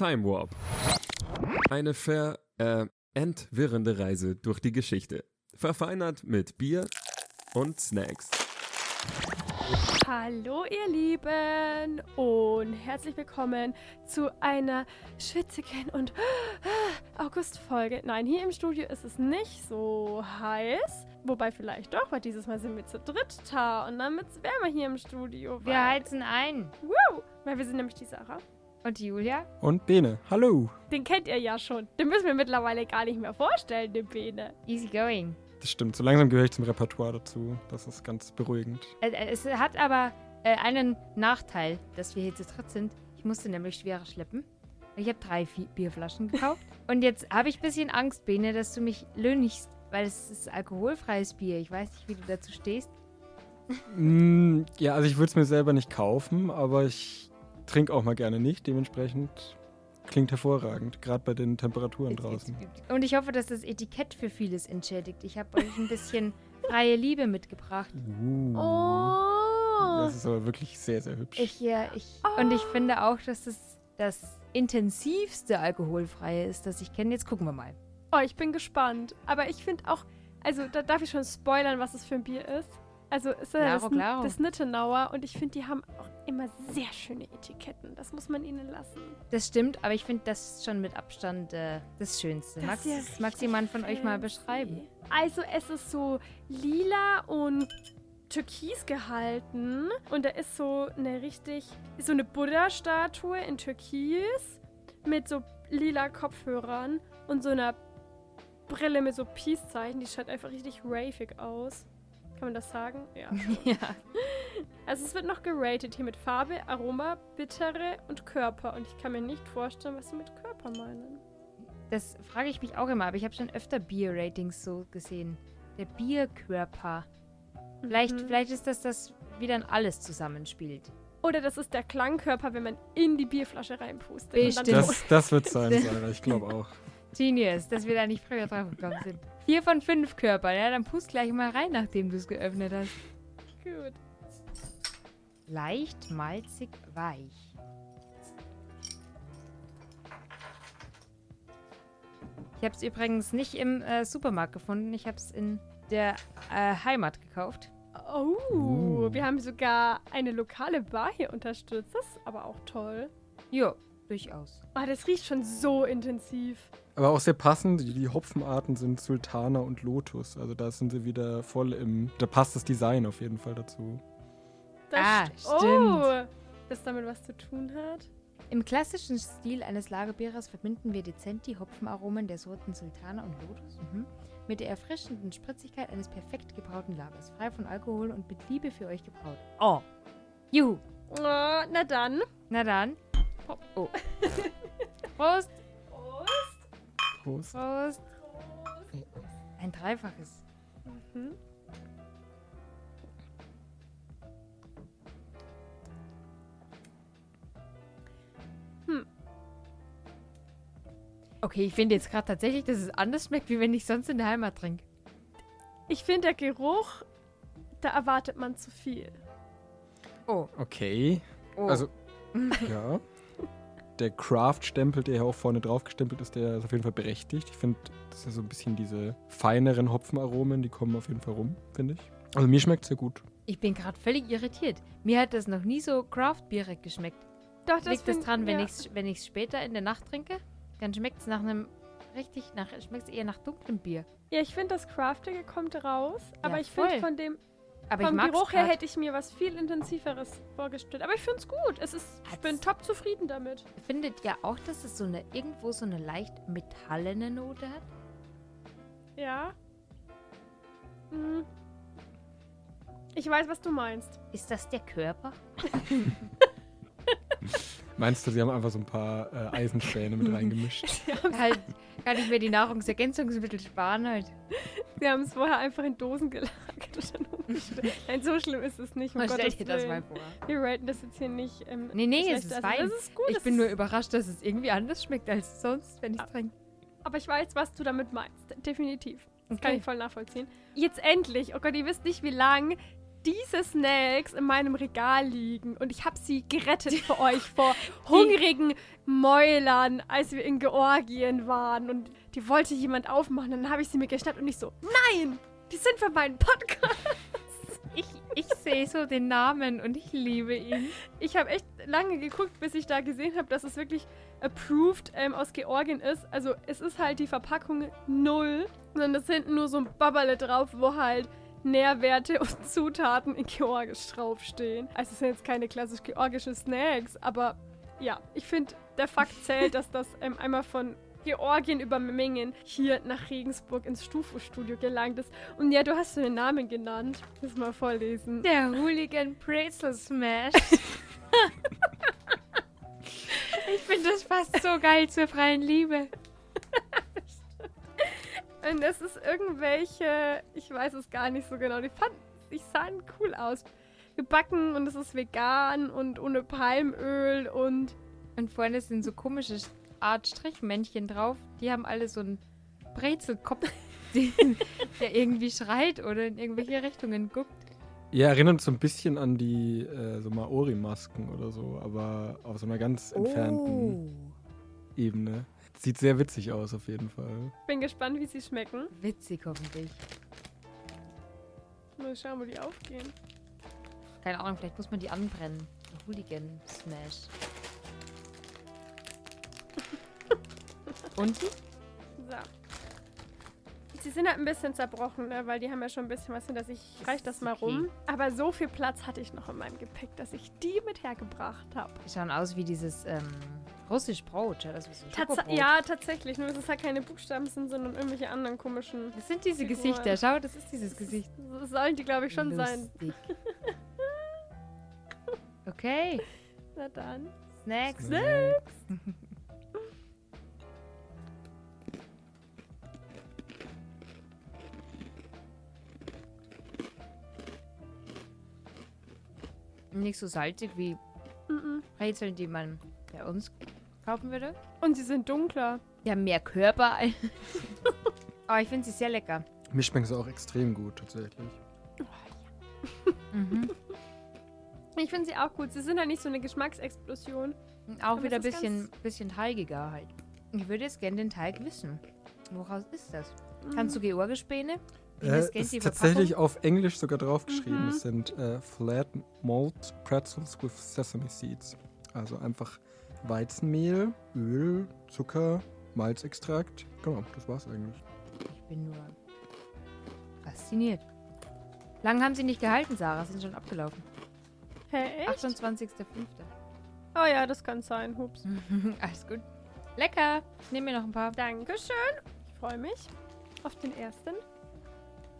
Time Warp. Eine ver äh, entwirrende Reise durch die Geschichte. Verfeinert mit Bier und Snacks. Hallo ihr Lieben und herzlich willkommen zu einer schwitzigen und August-Folge. Nein, hier im Studio ist es nicht so heiß. Wobei vielleicht doch, weil dieses Mal sind wir zu dritt da und dann wird's wärmer hier im Studio. Wir heizen ein. Woo! Weil wir sind nämlich die Sarah. Und Julia? Und Bene, hallo. Den kennt ihr ja schon. Den müssen wir mittlerweile gar nicht mehr vorstellen, den Bene. Easy going. Das stimmt, so langsam gehöre ich zum Repertoire dazu. Das ist ganz beruhigend. Äh, äh, Es hat aber äh, einen Nachteil, dass wir hier zu dritt sind. Ich musste nämlich schwerer schleppen. Ich habe drei Bierflaschen gekauft. Und jetzt habe ich ein bisschen Angst, Bene, dass du mich löhnigst, weil es ist alkoholfreies Bier. Ich weiß nicht, wie du dazu stehst. Mm, ja, also ich würde es mir selber nicht kaufen, aber ich trinke auch mal gerne nicht. Dementsprechend klingt hervorragend, gerade bei den Temperaturen draußen. Und ich hoffe, dass das Etikett für vieles entschädigt. Ich habe euch ein bisschen freie Liebe mitgebracht. Uh, Oh! Das ist aber wirklich sehr, sehr hübsch. Ich, ja, ich, Und ich finde auch, dass es das intensivste alkoholfreie ist, das ich kenne. Jetzt gucken wir mal. Oh, ich bin gespannt. Aber ich finde auch, also da darf ich schon spoilern, was es für ein Bier ist. Also es ist ja das, claro. das Nittenauer und ich finde, die haben auch immer sehr schöne Etiketten. Das muss man ihnen lassen. Das stimmt, aber ich finde das schon mit Abstand äh, das Schönste. Das ja magst richtig jemand von euch mal beschreiben? Also es ist so lila und türkis gehalten und da ist so eine richtig, so eine Buddha-Statue in türkis mit so lila Kopfhörern und so einer Brille mit so Peace-Zeichen. Die schaut einfach richtig ravig aus. Kann man das sagen? Ja. ja. Also es wird noch geratet hier mit Farbe, Aroma, Bittere und Körper. Und ich kann mir nicht vorstellen, was sie mit Körper meinen. Das frage ich mich auch immer, aber ich habe schon öfter Bier-Ratings so gesehen. Der Bierkörper. Vielleicht, Mhm. vielleicht ist das das, wie dann alles zusammenspielt. Oder das ist der Klangkörper, wenn man in die Bierflasche reinpustet. Bestimmt. Und dann Das, das wird sein, Sarah, ich glaube auch. Genius, dass wir da nicht früher drauf gekommen sind. Vier von fünf Körpern, ja, dann pust gleich mal rein, nachdem du es geöffnet hast. Gut. Leicht, malzig, weich. Ich habe es übrigens nicht im äh, Supermarkt gefunden. Ich habe es in der äh, Heimat gekauft. Oh, Uh. wir haben sogar eine lokale Bar hier unterstützt. Das ist aber auch toll. Jo, durchaus. Ah, das riecht schon so intensiv. Aber auch sehr passend, die, Hopfenarten sind Sultana und Lotus. Also da sind sie wieder voll im. Da passt das Design auf jeden Fall dazu. Das Ah, st- stimmt. Oh, das damit was zu tun hat. Im klassischen Stil eines Lagerbieres verbinden wir dezent die Hopfenaromen der Sorten Sultana und Lotus mhm, mit der erfrischenden Spritzigkeit eines perfekt gebrauten Lagers, frei von Alkohol und mit Liebe für euch gebraut. Oh. Juhu. Oh, na dann. Na dann. Pop. Oh. Prost. Prost. Prost. Ein dreifaches. Mhm. Okay, ich finde jetzt gerade tatsächlich, dass es anders schmeckt, wie wenn ich sonst in der Heimat trinke. Ich finde, der Geruch, da erwartet man zu viel. Oh. Okay. oh. Also, ja. Der Craft-Stempel, der hier auch vorne drauf gestempelt ist, der ist auf jeden Fall berechtigt. Ich finde, das ist ja so ein bisschen diese feineren Hopfenaromen, die kommen auf jeden Fall rum, finde ich. Also mir schmeckt sehr gut. ich bin gerade völlig irritiert. Mir hat das noch nie so Craft-Bierig geschmeckt. Doch, das Liegt das dran, wenn ja. ich es wenn später in der Nacht trinke? Dann schmeckt es nach einem richtig, nach schmeckt eher nach dunklem Bier. Ja, ich finde, das Craftige kommt raus. Aber ich finde, von dem Aber vom Geruch her hätte ich mir was viel intensiveres vorgestellt. Aber ich finde es gut. Es ist, ich bin top zufrieden damit. Findet ihr auch, dass es so eine irgendwo so eine leicht metallene Note hat? Ja. Mhm. Ich weiß, was du meinst. Ist das der Körper? Meinst du, sie haben einfach so ein paar äh, Eisenspäne mit reingemischt? Sie haben halt, kann ich mir die Nahrungsergänzungsmittel sparen halt. Sie haben es vorher einfach in Dosen gelagert und dann umgestellt. Nein, so schlimm ist es nicht. Um Man Gottes stellt dir das mal vor. Wir raten das jetzt hier nicht. Ähm, Nee, nee, es ist Also, fein. Das ist gut. Ich das bin ist, nur überrascht, dass es irgendwie anders schmeckt als sonst, wenn ich Ah. es trinke. Aber ich weiß, was du damit meinst. Definitiv. Das kann Okay. ich voll nachvollziehen. Jetzt endlich. Oh Gott, ihr wisst nicht, wie lang diese Snacks in meinem Regal liegen und ich habe sie gerettet für euch vor hungrigen Mäulern, als wir in Georgien waren und die wollte jemand aufmachen. Dann habe ich sie mir geschnappt und ich so, nein, die sind für meinen Podcast. Ich, ich sehe so den Namen und ich liebe ihn. Ich habe echt lange geguckt, bis ich da gesehen habe, dass es wirklich approved ähm, aus Georgien ist. Also es ist halt die Verpackung null, sondern es hinten nur so ein Babberle drauf, wo halt Nährwerte und Zutaten in Georgisch draufstehen. Also es sind jetzt keine klassisch georgischen Snacks, aber ja, ich finde, der Fakt zählt, dass das ähm, einmal von Georgien über Memmingen hier nach Regensburg ins Stufo-Studio gelangt ist. Und ja, du hast so den Namen genannt. Muss mal vorlesen. Der Hooligan Pretzel Smash. ich finde das fast so geil zur freien Liebe. Und es ist irgendwelche, ich weiß es gar nicht so genau, die fanden, die sahen cool aus. Gebacken und es ist vegan und ohne Palmöl und Und vorne sind so komische Art Strichmännchen drauf. Die haben alle so einen Brezelkopf, der irgendwie schreit oder in irgendwelche Richtungen guckt. Ja, erinnert so ein bisschen an die äh, so Maori-Masken oder so, aber auf so einer ganz entfernten Ebene. Sieht sehr witzig aus, auf jeden Fall. bin gespannt, wie sie schmecken. Witzig hoffentlich. Mal schauen, wo die aufgehen. Keine Ahnung, vielleicht muss man die anbrennen. Der Hooligan Smash. Und? So. Sie sind halt ein bisschen zerbrochen, ne? weil die haben ja schon ein bisschen was hinter sich. Ich reich das mal okay. rum. Aber so viel Platz hatte ich noch in meinem Gepäck, dass ich die mit hergebracht habe. Die schauen aus wie dieses ähm, russisch Brot. Aus wie so ein Tats ja, tatsächlich. Nur, dass es halt keine Buchstaben sind, sondern irgendwelche anderen komischen. Das sind diese Figuren. Gesichter. Schau, das ist dieses Gesicht. Das sollen die, glaube ich, schon sein. Lustig. Okay. Na dann. Snacks. Nicht so salzig wie Mhm. Brezeln, die man bei uns kaufen würde. Und sie sind dunkler. Die haben mehr Körper. Aber ich finde sie sehr lecker. Mir schmecken sie auch extrem gut, tatsächlich. Mhm. Ich finde sie auch gut. Sie sind halt nicht so eine Geschmacksexplosion. Und auch Aber wieder ein bisschen, bisschen teigiger halt. Ich würde jetzt gerne den Teig wissen. Woraus ist das? Kannst du Georgespäne? Wie Äh, das ist tatsächlich auf Englisch sogar draufgeschrieben. Mhm. Es sind äh, Flat Malt Pretzels with Sesame Seeds. Also einfach Weizenmehl, Öl, Zucker, Malzextrakt. Genau, das war's eigentlich. Ich bin nur fasziniert. Lang haben sie nicht gehalten, Sarah. Sind schon abgelaufen. Hä, echt? 28.05. Oh ja, das kann sein. Hups. Alles gut. Lecker. Ich nehme mir noch ein paar. Dankeschön. Ich freue mich auf den ersten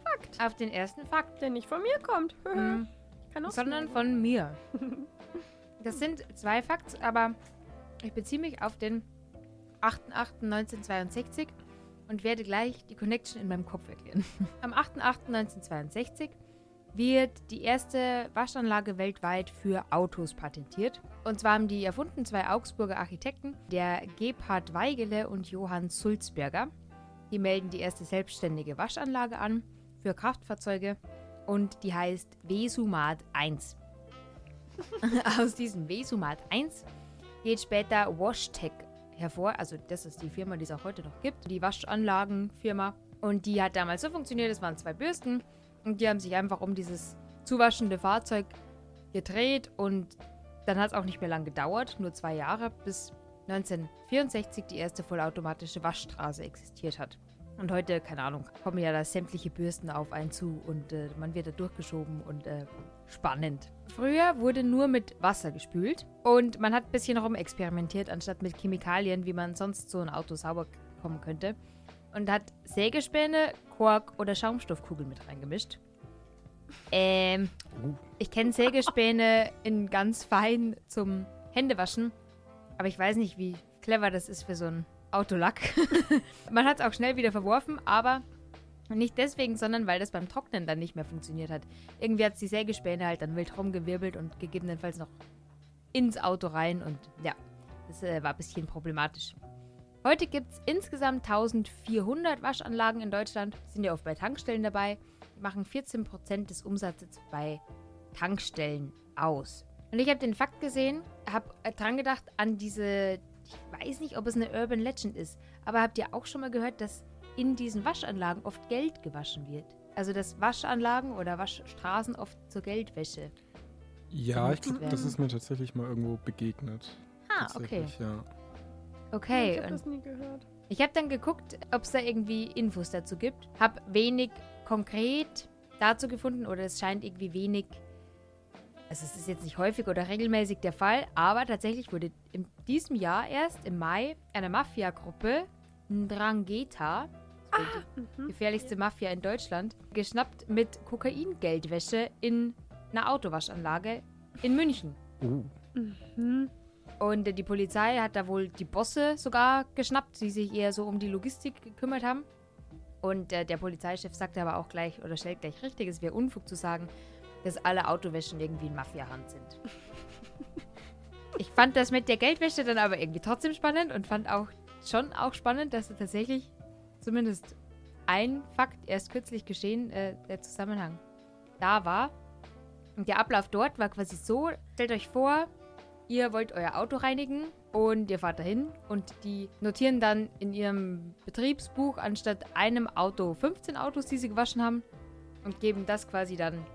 Fakt, Auf den ersten Fakt. der nicht von mir kommt. Mhm. Ich kann auch Sondern von mir. Das sind zwei Fakts, aber ich beziehe mich auf den 8.8.1962 und werde gleich die Connection in meinem Kopf erklären. Am 8.8.1962 wird die erste Waschanlage weltweit für Autos patentiert. Und zwar haben die erfunden zwei Augsburger Architekten, der Gebhard Weigele und Johann Sulzberger. Die melden die erste selbstständige Waschanlage an für Kraftfahrzeuge und die heißt Vesumat 1. Aus diesem Vesumat 1 geht später WashTech hervor. Also das ist die Firma, die es auch heute noch gibt. Die Waschanlagenfirma. Und die hat damals so funktioniert, es waren zwei Bürsten und die haben sich einfach um dieses zuwaschende Fahrzeug gedreht und dann hat es auch nicht mehr lang gedauert, nur zwei Jahre, bis 1964 die erste vollautomatische Waschstraße existiert hat. Und heute, keine Ahnung, kommen ja da sämtliche Bürsten auf einen zu und äh, man wird da durchgeschoben und äh, spannend. Früher wurde nur mit Wasser gespült und man hat ein bisschen rumexperimentiert, anstatt mit Chemikalien, wie man sonst so ein Auto sauber bekommen könnte. Und hat Sägespäne, Kork oder Schaumstoffkugeln mit reingemischt. Ähm, ich kenne Sägespäne in ganz fein zum Händewaschen, aber ich weiß nicht, wie clever das ist für so ein Autolack. Man hat es auch schnell wieder verworfen, aber nicht deswegen, sondern weil das beim Trocknen dann nicht mehr funktioniert hat. Irgendwie hat es die Sägespäne halt dann wild rumgewirbelt und gegebenenfalls noch ins Auto rein und ja, das äh, war ein bisschen problematisch. Heute gibt es insgesamt 1400 Waschanlagen in Deutschland, sind ja oft bei Tankstellen dabei. machen 14% des Umsatzes bei Tankstellen aus. Und ich habe den Fakt gesehen, habe dran gedacht an diese, ich weiß nicht, ob es eine Urban Legend ist, aber habt ihr auch schon mal gehört, dass in diesen Waschanlagen oft Geld gewaschen wird? Also dass Waschanlagen oder Waschstraßen oft zur Geldwäsche. Ja, ich glaube, das ist mir tatsächlich mal irgendwo begegnet. Ah, okay. Tatsächlich, Ja. Okay. ich habe das nie gehört. Ich habe dann geguckt, ob es da irgendwie Infos dazu gibt. Hab wenig konkret dazu gefunden oder es scheint irgendwie wenig. Also es ist jetzt nicht häufig oder regelmäßig der Fall, aber tatsächlich wurde in diesem Jahr erst im Mai eine Mafia-Gruppe, Ndrangheta, ist die Mhm. gefährlichste Mafia in Deutschland, geschnappt mit Kokain-Geldwäsche in einer Autowaschanlage in München. Uh, Mhm. Und die Polizei hat da wohl die Bosse sogar geschnappt, die sich eher so um die Logistik gekümmert haben. Und äh, der Polizeichef sagte aber auch gleich, oder stellt gleich richtig, es wäre Unfug zu sagen, dass alle Autowäschen irgendwie in Mafia-Hand sind. ich fand das mit der Geldwäsche dann aber irgendwie trotzdem spannend und fand auch schon auch spannend, dass da tatsächlich zumindest ein Fakt erst kürzlich geschehen, äh, der Zusammenhang da war. Und der Ablauf dort war quasi so, stellt euch vor, ihr wollt euer Auto reinigen und ihr fahrt dahin und die notieren dann in ihrem Betriebsbuch anstatt einem Auto 15 Autos, die sie gewaschen haben und geben das quasi dann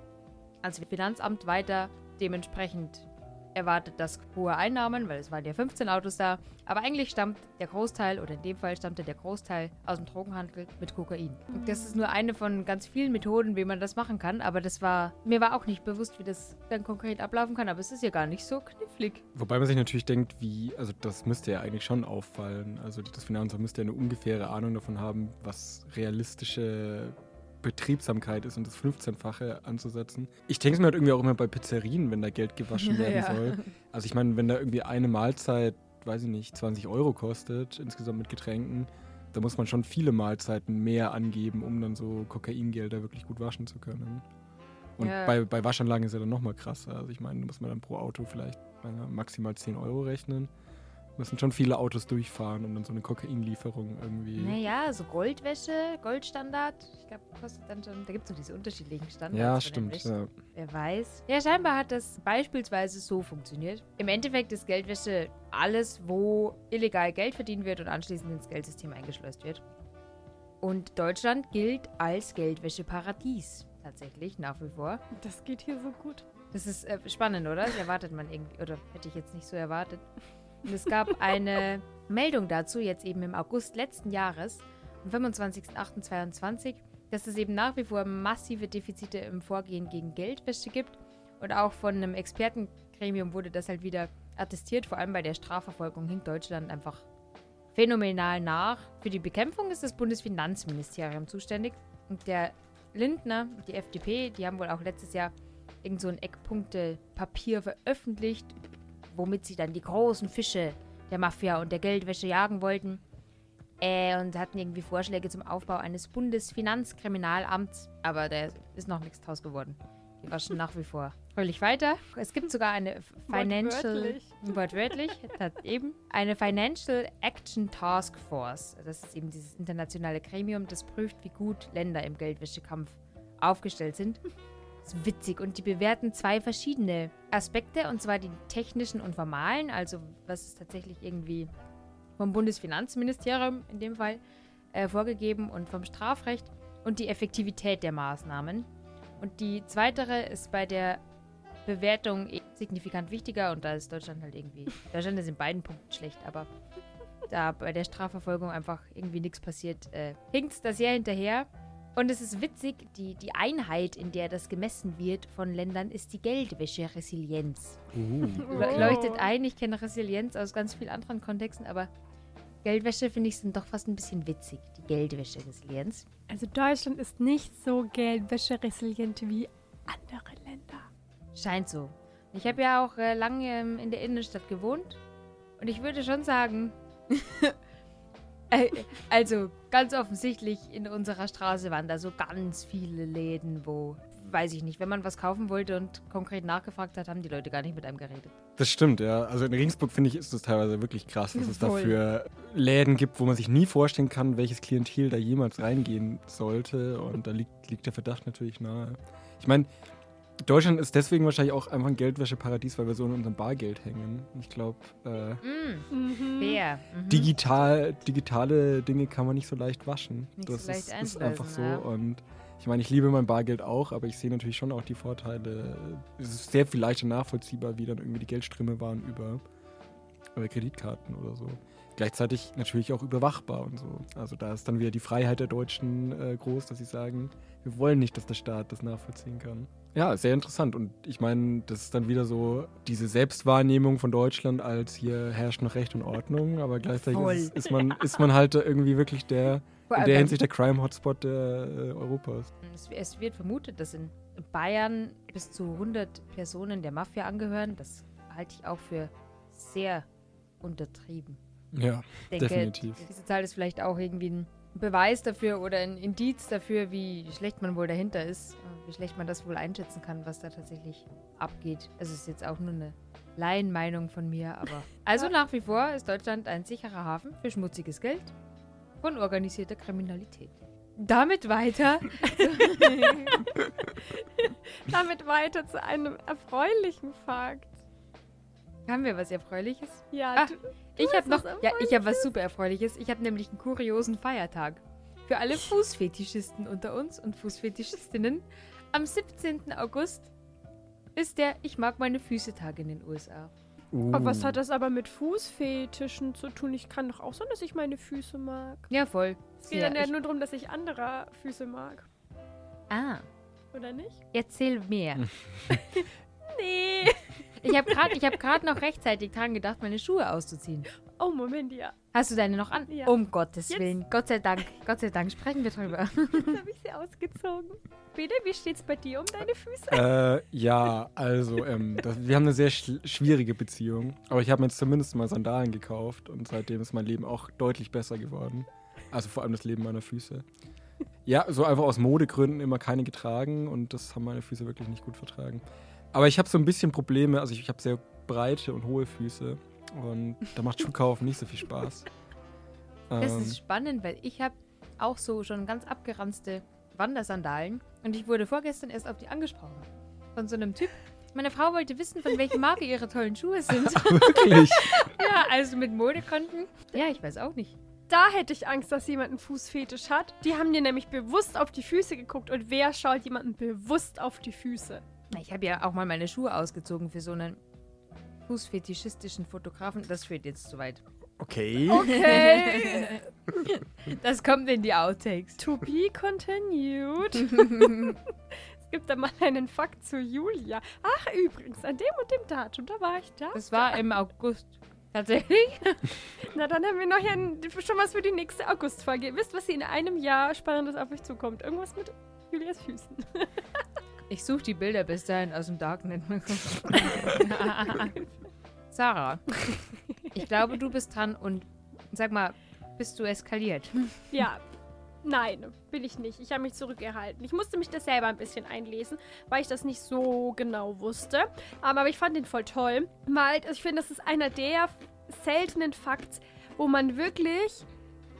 ans Finanzamt weiter. Dementsprechend erwartet das hohe Einnahmen, weil es waren ja 15 Autos da. Aber eigentlich stammt der Großteil, oder in dem Fall stammte der Großteil aus dem Drogenhandel mit Kokain. Das ist nur eine von ganz vielen Methoden, wie man das machen kann. Aber das war, mir war auch nicht bewusst, wie das dann konkret ablaufen kann. Aber es ist ja gar nicht so knifflig. Wobei man sich natürlich denkt, wie, also das müsste ja eigentlich schon auffallen. Also das Finanzamt müsste ja eine ungefähre Ahnung davon haben, was realistische Betriebsamkeit ist und das 15-fache anzusetzen. Ich denke es mir halt irgendwie auch immer bei Pizzerien, wenn da Geld gewaschen werden ja. soll. Also ich meine, wenn da irgendwie eine Mahlzeit, weiß ich nicht, 20 Euro kostet, insgesamt mit Getränken, da muss man schon viele Mahlzeiten mehr angeben, um dann so Kokaingelder wirklich gut waschen zu können. Und Ja. bei, bei Waschanlagen ist ja dann nochmal krasser. Also ich meine, da muss man dann pro Auto vielleicht maximal 10 Euro rechnen. Müssen schon viele Autos durchfahren, um dann so eine Kokainlieferung irgendwie. Naja, so Goldwäsche, Goldstandard. Ich glaube, kostet dann schon. Da gibt es so diese unterschiedlichen Standards. ja, stimmt. Ja. Wer weiß. Ja, scheinbar hat das beispielsweise so funktioniert. Im Endeffekt ist Geldwäsche alles, wo illegal Geld verdient wird und anschließend ins Geldsystem eingeschleust wird. Und Deutschland gilt als Geldwäscheparadies. Tatsächlich, nach wie vor. Das geht hier so gut. Das ist äh, spannend, oder? Das erwartet man irgendwie, oder hätte ich jetzt nicht so erwartet. Und es gab eine Meldung dazu, jetzt eben im August letzten Jahres, am 25.08.22, dass es eben nach wie vor massive Defizite im Vorgehen gegen Geldwäsche gibt. Und auch von einem Expertengremium wurde das halt wieder attestiert. Vor allem bei der Strafverfolgung hinkt Deutschland einfach phänomenal nach. Für die Bekämpfung ist das Bundesfinanzministerium zuständig. Und der Lindner, die FDP, die haben wohl auch letztes Jahr irgend so ein Eckpunkte-Papier veröffentlicht, womit sie dann die großen Fische der Mafia und der Geldwäsche jagen wollten. Äh, und hatten irgendwie Vorschläge zum Aufbau eines Bundesfinanzkriminalamts. Aber da ist noch nichts draus geworden. Die waschen nach wie vor fröhlich weiter. Es gibt sogar eine Financial... Wortwörtlich. Eben. Eine Financial Action Task Force. Das ist eben dieses internationale Gremium, das prüft, wie gut Länder im Geldwäschekampf aufgestellt sind. Das ist witzig. Und die bewerten zwei verschiedene Aspekte, und zwar die technischen und formalen, also was ist tatsächlich irgendwie vom Bundesfinanzministerium in dem Fall äh, vorgegeben und vom Strafrecht und die Effektivität der Maßnahmen. Und die zweitere ist bei der Bewertung eh signifikant wichtiger und da ist Deutschland halt irgendwie. Deutschland ist in beiden Punkten schlecht, aber da bei der Strafverfolgung einfach irgendwie nichts passiert, äh, hinkt da sehr hinterher. Und es ist witzig, die, die Einheit, in der das gemessen wird von Ländern, ist die Geldwäsche-Resilienz. Uh. Le Oh. leuchtet ein, ich kenne Resilienz aus ganz vielen anderen Kontexten, aber Geldwäsche finde ich sind doch fast ein bisschen witzig, die Geldwäsche-Resilienz. Also Deutschland ist nicht so geldwäscheresilient wie andere Länder. Scheint so. Ich habe ja auch äh, lange ähm, in der Innenstadt gewohnt und ich würde schon sagen, äh, also ganz offensichtlich in unserer Straße waren da so ganz viele Läden, wo weiß ich nicht. Wenn man was kaufen wollte und konkret nachgefragt hat, haben die Leute gar nicht mit einem geredet. Das stimmt, ja. Also in Regensburg finde ich, ist das teilweise wirklich krass, was es Voll. dafür Läden gibt, wo man sich nie vorstellen kann, welches Klientel da jemals reingehen sollte. Und da liegt, liegt der Verdacht natürlich nahe. Ich meine, Deutschland ist deswegen wahrscheinlich auch einfach ein Geldwäscheparadies, weil wir so in unserem Bargeld hängen. Ich glaube, äh, Mm, fair. Mhm. digital, digitale Dinge kann man nicht so leicht waschen. Nicht das so leicht ist, ist einfach so. ja. Und ich meine, ich liebe mein Bargeld auch, aber ich sehe natürlich schon auch die Vorteile. Es ist sehr viel leichter nachvollziehbar, wie dann irgendwie die Geldströme waren über, über Kreditkarten oder so. Gleichzeitig natürlich auch überwachbar und so. Also da ist dann wieder die Freiheit der Deutschen äh, groß, dass sie sagen, wir wollen nicht, dass der Staat das nachvollziehen kann. Ja, sehr interessant. Und ich meine, das ist dann wieder so diese Selbstwahrnehmung von Deutschland als hier herrscht noch Recht und Ordnung, aber gleichzeitig ist, ist, man, ist man halt irgendwie wirklich der, in der Hinsicht der Crime-Hotspot äh, Europas. Es, es wird vermutet, dass in Bayern bis zu 100 Personen der Mafia angehören. Das halte ich auch für sehr untertrieben. Ja, Ich denke, Definitiv. diese Zahl ist vielleicht auch irgendwie ein Beweis dafür oder ein Indiz dafür, wie schlecht man wohl dahinter ist, und wie schlecht man das wohl einschätzen kann, was da tatsächlich abgeht. Also es ist jetzt auch nur eine Laienmeinung von mir, aber also nach wie vor ist Deutschland ein sicherer Hafen für schmutziges Geld und organisierter Kriminalität. Damit weiter. Damit weiter zu einem erfreulichen Fakt. Haben wir was Erfreuliches? Ja, Ah, du, Ich hast habe noch, was ja, ich habe was super Erfreuliches. Ich habe nämlich einen kuriosen Feiertag. Für alle Fußfetischisten unter uns und Fußfetischistinnen. Am 17. August ist der Ich mag meine Füße-Tag in den USA. Uh. Oh, was hat das aber mit Fußfetischen zu tun? Ich kann doch auch sagen, dass ich meine Füße mag. Ja, voll. Es geht Ja, dann ja ich- nur darum, dass ich anderer Füße mag. ah, Oder nicht? erzähl mehr. Nee. Ich habe gerade hab noch rechtzeitig dran gedacht, meine Schuhe auszuziehen. Oh, Moment, ja. Hast du deine noch an? Ja. Um Gottes Jetzt. Willen. Gott sei Dank. Gott sei Dank sprechen wir drüber. Jetzt habe ich sie ausgezogen. Bitte, wie steht's bei dir um deine Füße? Äh, ja, also, ähm, das, wir haben eine sehr schl- schwierige Beziehung. Aber ich habe mir jetzt zumindest mal Sandalen gekauft und seitdem ist mein Leben auch deutlich besser geworden. Also vor allem das Leben meiner Füße. Ja, so einfach aus Modegründen immer keine getragen und das haben meine Füße wirklich nicht gut vertragen. Aber ich habe so ein bisschen Probleme, also ich, ich habe sehr breite und hohe Füße und da macht Schuhkaufen nicht so viel Spaß. Das Ähm, ist spannend, weil ich habe auch so schon ganz abgeranzte Wandersandalen und ich wurde vorgestern erst auf die angesprochen. Von so einem Typ. Meine Frau wollte wissen, von welcher Marke ihre tollen Schuhe sind. wirklich. ja, also mit Modekonten. Ja, ich weiß auch nicht. Da hätte ich Angst, dass jemand einen Fußfetisch hat. Die haben dir nämlich bewusst auf die Füße geguckt. Und wer schaut jemanden bewusst auf die Füße? Ich habe ja auch mal meine Schuhe ausgezogen für so einen fußfetischistischen Fotografen. Das führt jetzt zu weit. Okay. Okay. Das kommt in die Outtakes. to be continued. es gibt da mal einen Fakt zu Julia. Ach, übrigens, an dem und dem Datum, da war ich da. Das war im August. Tatsächlich? Na, dann haben wir noch ja ein- schon was für die nächste Augustfolge. Ihr wisst, was in einem Jahr Spannendes auf euch zukommt. Irgendwas mit Julias Füßen. Ich suche die Bilder bis dahin aus dem Darknet. Sarah, ich glaube, du bist dran und sag mal, bist du eskaliert? Ja. Nein, will ich nicht. Ich habe mich zurückgehalten. Ich musste mich das selber ein bisschen einlesen, weil ich das nicht so genau wusste. Aber ich fand den voll toll. Weil ich finde, das ist einer der seltenen Fakts, wo man wirklich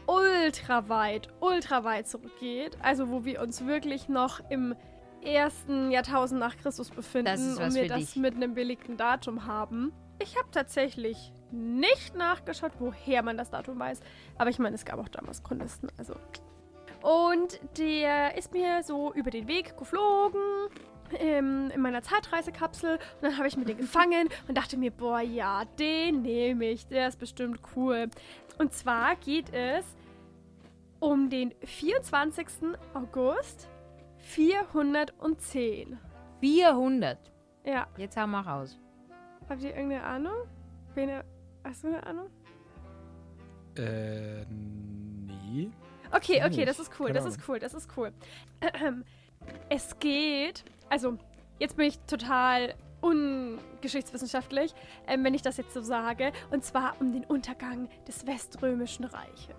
ultra weit, ultra weit zurückgeht. Also wo wir uns wirklich noch im ersten Jahrtausend nach Christus befinden und wir das dich. mit einem belegten Datum haben. Ich habe tatsächlich nicht nachgeschaut, woher man das Datum weiß. Aber ich meine, es gab auch damals Chronisten, also. Und der ist mir so über den Weg geflogen ähm, in meiner Zeitreisekapsel. Und dann habe ich mir den gefangen und dachte mir, boah, ja, den nehme ich. Der ist bestimmt cool. Und zwar geht es um den 24. August 410. 400. Ja, Jetzt haben wir raus. habt ihr irgendeine Ahnung? Wen, hast du eine Ahnung? Äh, nee. Okay, okay, das ist cool, das ist cool, das ist cool. Es geht, also jetzt bin ich total ungeschichtswissenschaftlich, ähm, wenn ich das jetzt so sage, und zwar um den Untergang des Weströmischen Reiches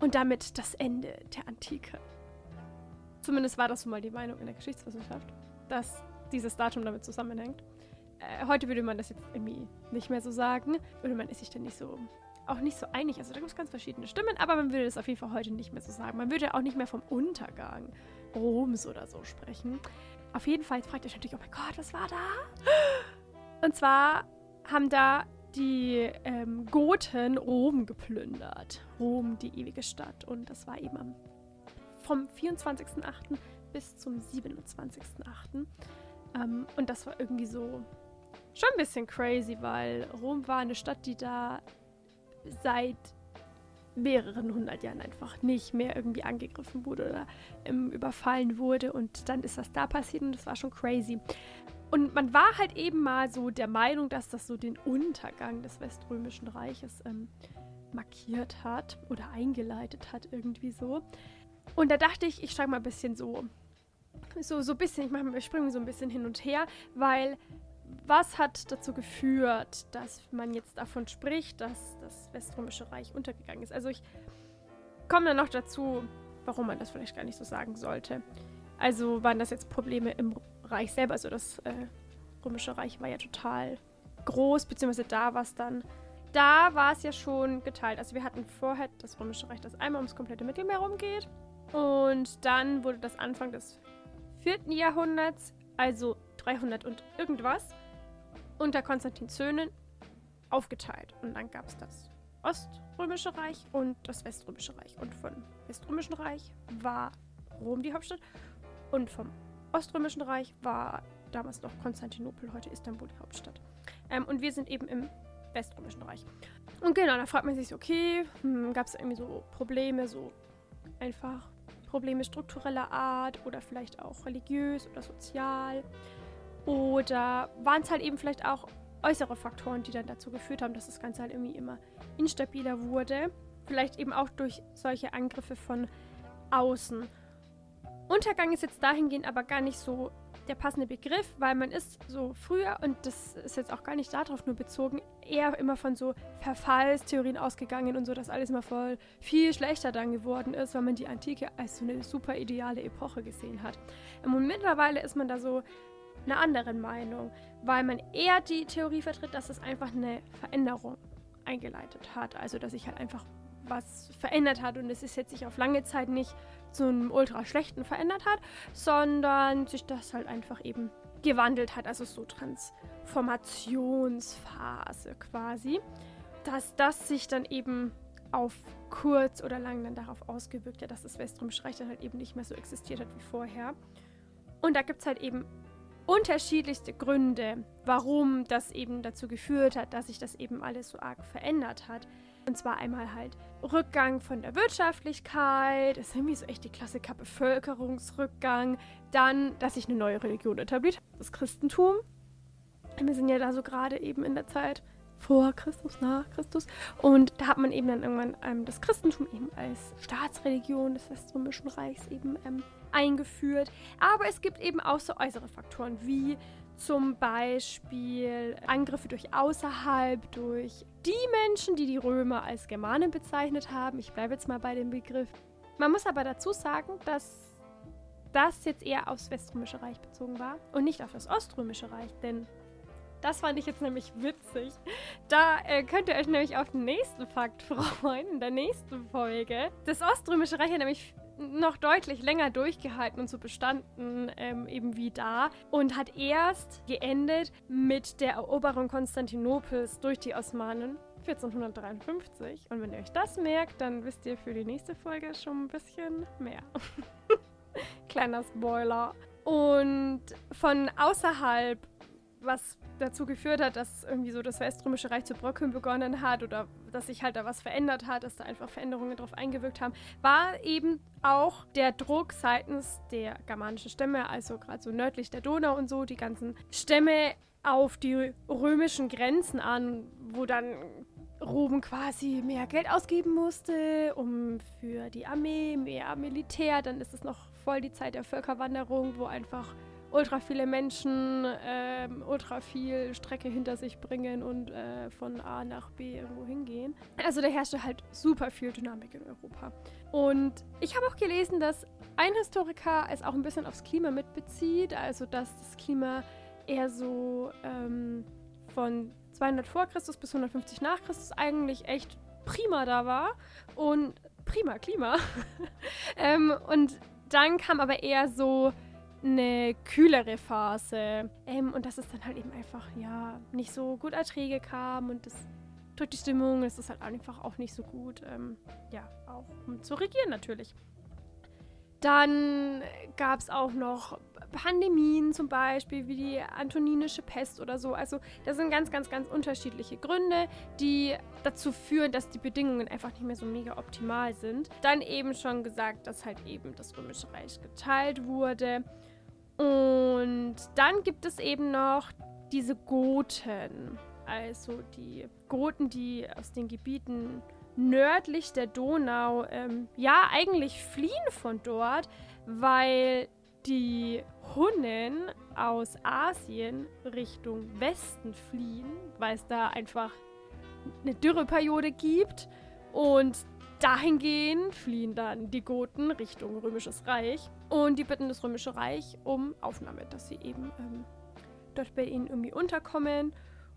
und damit das Ende der Antike. Zumindest war das so mal die Meinung in der Geschichtswissenschaft. dass dieses Datum damit zusammenhängt. Äh, heute würde man das jetzt irgendwie nicht mehr so sagen. Oder man ist sich dann nicht so auch nicht so einig. Also da gibt es ganz verschiedene Stimmen, aber man würde das auf jeden Fall heute nicht mehr so sagen. Man würde auch nicht mehr vom Untergang Roms oder so sprechen. Auf jeden Fall fragt ihr euch natürlich, oh mein Gott, was war da? Und zwar haben da die ähm, Goten Rom geplündert. Rom, die ewige Stadt. Und das war eben am, vom 24.08. bis zum 27.08. Ähm, und das war irgendwie so schon ein bisschen crazy, weil Rom war eine Stadt, die da seit mehreren hundert Jahren einfach nicht mehr irgendwie angegriffen wurde oder ähm, überfallen wurde. Und dann ist das da passiert und das war schon crazy. Und man war halt eben mal so der Meinung, dass das so den Untergang des Weströmischen Reiches ähm, markiert hat oder eingeleitet hat, irgendwie so. Und da dachte ich, ich schreibe mal ein bisschen so, so, so ein bisschen, ich mache mal, springe so ein bisschen hin und her, weil was hat dazu geführt, dass man jetzt davon spricht, dass das Weströmische Reich untergegangen ist? Also ich komme dann noch dazu, warum man das vielleicht gar nicht so sagen sollte. Also waren das jetzt Probleme im Reich selber. Also das äh, Römische Reich war ja total groß, beziehungsweise da war es dann. Da war es ja schon geteilt. Also wir hatten vorher das Römische Reich, das einmal ums komplette Mittelmeer rumgeht. Und dann wurde das Anfang des 4. Jahrhunderts, also 300 und irgendwas, unter Konstantin Zöhnen aufgeteilt. Und dann gab es das Oströmische Reich und das Weströmische Reich. Und vom Weströmischen Reich war Rom die Hauptstadt und vom Oströmischen Reich war damals noch Konstantinopel, heute Istanbul die Hauptstadt. Ähm, und wir sind eben im Weströmischen Reich. Und genau, da fragt man sich okay, hm, gab es irgendwie so Probleme, so einfach Probleme struktureller Art oder vielleicht auch religiös oder sozial. Oder waren es halt eben vielleicht auch äußere Faktoren, die dann dazu geführt haben, dass das Ganze halt irgendwie immer instabiler wurde. Vielleicht eben auch durch solche Angriffe von außen. Untergang ist jetzt dahingehend aber gar nicht so der passende Begriff, weil man ist so früher, und das ist jetzt auch gar nicht darauf nur bezogen, eher immer von so Verfallstheorien ausgegangen und so, dass alles immer voll viel schlechter dann geworden ist, weil man die Antike als so eine super ideale Epoche gesehen hat. Und mittlerweile ist man da so einer anderen Meinung, weil man eher die Theorie vertritt, dass es einfach eine Veränderung eingeleitet hat. Also, dass sich halt einfach was verändert hat und es ist jetzt sich auf lange Zeit nicht zu einem ultra schlechten verändert hat, sondern sich das halt einfach eben gewandelt hat, also so Transformationsphase quasi, dass das sich dann eben auf kurz oder lang dann darauf ausgewirkt hat, dass das Weströmische Reich dann halt eben nicht mehr so existiert hat wie vorher. Und da gibt es halt eben unterschiedlichste Gründe, warum das eben dazu geführt hat, dass sich das eben alles so arg verändert hat. Und zwar einmal halt Rückgang von der Wirtschaftlichkeit, das ist irgendwie so echt die Klassiker Bevölkerungsrückgang. Dann, dass sich eine neue Religion etabliert, das Christentum. Wir sind ja da so gerade eben in der Zeit vor Christus, nach Christus. Und da hat man eben dann irgendwann ähm, das Christentum eben als Staatsreligion des Weströmischen Reichs eben ähm, eingeführt. Aber es gibt eben auch so äußere Faktoren wie zum Beispiel Angriffe durch außerhalb, durch die Menschen, die die Römer als Germanen bezeichnet haben. Ich bleibe jetzt mal bei dem Begriff. Man muss aber dazu sagen, dass das jetzt eher aufs Weströmische Reich bezogen war und nicht auf das Oströmische Reich, denn das fand ich jetzt nämlich witzig. Da äh, könnt ihr euch nämlich auf den nächsten Fakt freuen, in der nächsten Folge. Das Oströmische Reich hat nämlich noch deutlich länger durchgehalten und so bestanden, ähm, eben wie da. Und hat erst geendet mit der Eroberung Konstantinopels durch die Osmanen 1453. Und wenn ihr euch das merkt, dann wisst ihr für die nächste Folge schon ein bisschen mehr. Kleiner Spoiler. Und von außerhalb, was dazu geführt hat, dass irgendwie so das Weströmische Reich zu bröckeln begonnen hat oder dass sich halt da was verändert hat, dass da einfach Veränderungen drauf eingewirkt haben, war eben auch der Druck seitens der germanischen Stämme, also gerade so nördlich der Donau und so, die ganzen Stämme auf die römischen Grenzen an, wo dann Rom quasi mehr Geld ausgeben musste, um für die Armee, mehr Militär. Dann ist es noch voll die Zeit der Völkerwanderung, wo einfach ultra viele Menschen ähm, ultra viel Strecke hinter sich bringen und äh, von A nach B irgendwo hingehen. Also da herrschte halt super viel Dynamik in Europa. Und ich habe auch gelesen, dass ein Historiker es auch ein bisschen aufs Klima mitbezieht, also dass das Klima eher so ähm, von 200 vor Christus bis 150 nach Christus eigentlich echt prima da war und prima Klima. ähm, und dann kam aber eher so eine kühlere Phase ähm, und dass es dann halt eben einfach ja nicht so gut Erträge kam und das drückt die Stimmung, es ist halt einfach auch nicht so gut, ähm, ja auch um zu regieren natürlich. Dann gab es auch noch Pandemien zum Beispiel, wie die antoninische Pest oder so. Also das sind ganz, ganz, ganz unterschiedliche Gründe, die dazu führen, dass die Bedingungen einfach nicht mehr so mega optimal sind. Dann eben schon gesagt, dass halt eben das Römische Reich geteilt wurde. Und dann gibt es eben noch diese Goten. Also die Goten, die aus den Gebieten nördlich der Donau, ähm, ja, eigentlich fliehen von dort, weil die Hunnen aus Asien Richtung Westen fliehen, weil es da einfach eine Dürreperiode gibt. Und dahingehend fliehen dann die Goten Richtung Römisches Reich. Und die bitten das Römische Reich um Aufnahme, dass sie eben ähm, dort bei ihnen irgendwie unterkommen.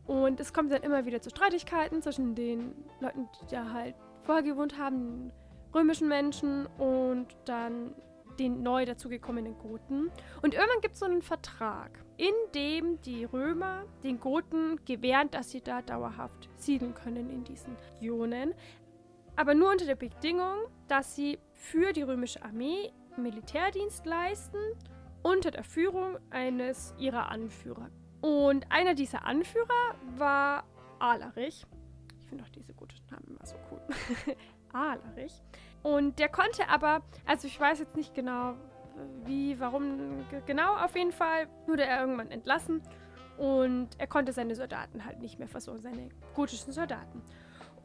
Und es kommt dann immer wieder zu Streitigkeiten zwischen den Leuten, die da halt vorher gewohnt haben, römischen Menschen und dann den neu dazugekommenen Goten. Und irgendwann gibt es so einen Vertrag, in dem die Römer den Goten gewähren, dass sie da dauerhaft siedeln können in diesen Regionen. Aber nur unter der Bedingung, dass sie für die römische Armee Militärdienst leisten unter der Führung eines ihrer Anführer. Und einer dieser Anführer war Alarich. Ich finde auch diese guten Namen immer so cool. Alarich. Und der konnte aber, also ich weiß jetzt nicht genau, wie, warum genau, auf jeden Fall wurde er irgendwann entlassen und er konnte seine Soldaten halt nicht mehr versorgen, seine gotischen Soldaten.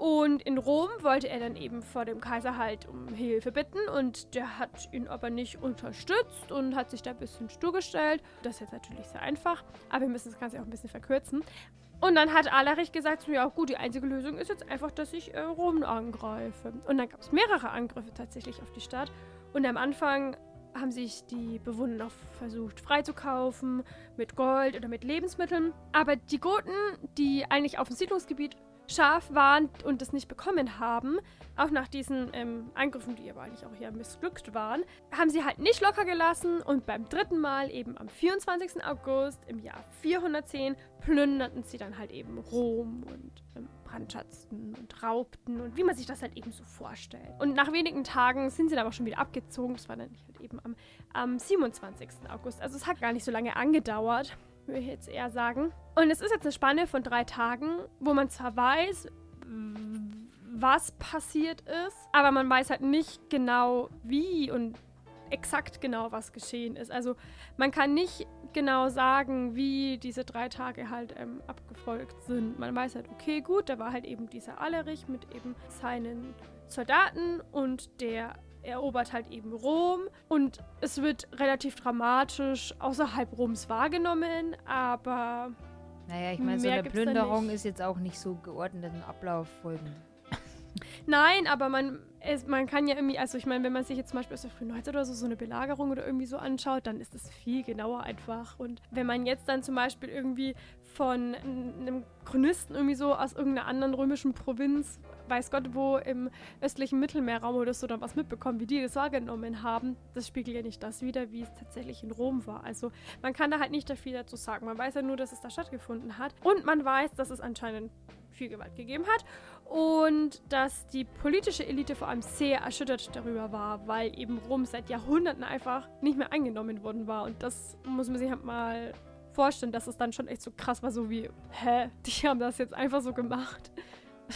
Und in Rom wollte er dann eben vor dem Kaiser halt um Hilfe bitten und der hat ihn aber nicht unterstützt und hat sich da ein bisschen stur gestellt. Das ist jetzt natürlich sehr einfach, aber wir müssen das Ganze auch ein bisschen verkürzen. Und dann hat Alarich gesagt, ja gut, die einzige Lösung ist jetzt einfach, dass ich äh, Rom angreife. Und dann gab es mehrere Angriffe tatsächlich auf die Stadt. Und am Anfang haben sich die Bewohner noch versucht freizukaufen mit Gold oder mit Lebensmitteln. Aber die Goten, die eigentlich auf dem Siedlungsgebiet scharf waren und es nicht bekommen haben, auch nach diesen ähm, Angriffen, die aber eigentlich auch hier missglückt waren, haben sie halt nicht locker gelassen und beim dritten Mal, eben am 24. August im Jahr 410, plünderten sie dann halt eben Rom und ähm, brandschatzten und raubten und wie man sich das halt eben so vorstellt. Und nach wenigen Tagen sind sie dann aber schon wieder abgezogen. Das war dann halt eben am, am 27. August. Also es hat gar nicht so lange angedauert würde ich jetzt eher sagen. Und es ist jetzt eine Spanne von drei Tagen, wo man zwar weiß, was passiert ist, aber man weiß halt nicht genau, wie und exakt genau, was geschehen ist. Also man kann nicht genau sagen, wie diese drei Tage halt ähm, abgefolgt sind. Man weiß halt, okay, gut, da war halt eben dieser Allerich mit eben seinen Soldaten und der erobert halt eben Rom und es wird relativ dramatisch außerhalb Roms wahrgenommen, aber. Naja, ich meine, so eine Plünderung ist jetzt auch nicht so geordneten Ablauf folgend. Nein, aber man, es, man kann ja irgendwie, also ich meine, wenn man sich jetzt zum Beispiel aus der frühen Neuzeit oder so, so eine Belagerung oder irgendwie so anschaut, dann ist das viel genauer einfach. Und wenn man jetzt dann zum Beispiel irgendwie von einem Chronisten irgendwie so aus irgendeiner anderen römischen Provinz weiß Gott wo im östlichen Mittelmeerraum oder so dann was mitbekommen, wie die das wahrgenommen haben. Das spiegelt ja nicht das wider, wie es tatsächlich in Rom war. Also man kann da halt nicht viel dazu sagen. Man weiß ja nur, dass es da stattgefunden hat. Und man weiß, dass es anscheinend viel Gewalt gegeben hat und dass die politische Elite vor allem sehr erschüttert darüber war, weil eben Rom seit Jahrhunderten einfach nicht mehr eingenommen worden war. Und das muss man sich halt mal vorstellen, dass es dann schon echt so krass war, so wie, hä, die haben das jetzt einfach so gemacht.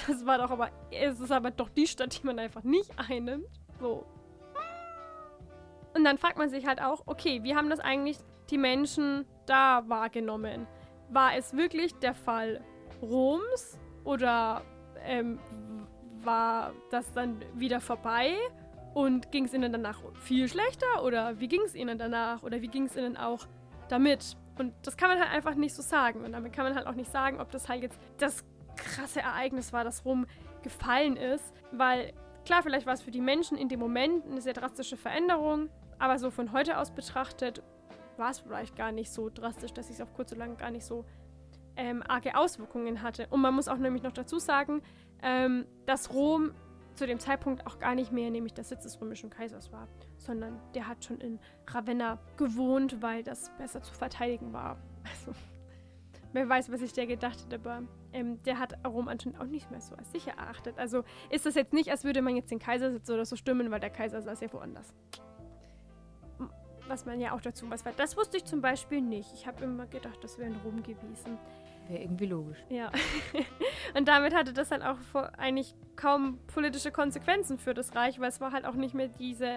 Das war doch aber, es ist aber doch die Stadt, die man einfach nicht einnimmt. So. Und dann fragt man sich halt auch, okay, wie haben das eigentlich die Menschen da wahrgenommen? War es wirklich der Fall Roms oder ähm, war das dann wieder vorbei und ging es ihnen danach viel schlechter oder wie ging es ihnen danach oder wie ging es ihnen auch damit? Und das kann man halt einfach nicht so sagen. Und damit kann man halt auch nicht sagen, ob das halt jetzt das krasse Ereignis war, dass Rom gefallen ist. Weil klar, vielleicht war es für die Menschen in dem Moment eine sehr drastische Veränderung. aber so von heute aus betrachtet war es vielleicht gar nicht so drastisch, dass es auf kurz oder lang gar nicht so ähm, arge Auswirkungen hatte. Und man muss auch nämlich noch dazu sagen, ähm, dass Rom zu dem Zeitpunkt auch gar nicht mehr nämlich der Sitz des römischen Kaisers war, sondern der hat schon in Ravenna gewohnt, weil das besser zu verteidigen war. Also, wer weiß, was sich der gedacht hat, aber ähm, der hat Rom anscheinend auch nicht mehr so als sicher erachtet. Also ist das jetzt nicht, als würde man jetzt den Kaisersitz oder so stimmen, weil der Kaiser saß ja woanders was man ja auch dazu weiß. Weil das wusste ich zum Beispiel nicht. Ich habe immer gedacht, das wäre in Rom gewesen. Wäre irgendwie logisch. Ja. und damit hatte das halt auch eigentlich kaum politische Konsequenzen für das Reich, weil es war halt auch nicht mehr diese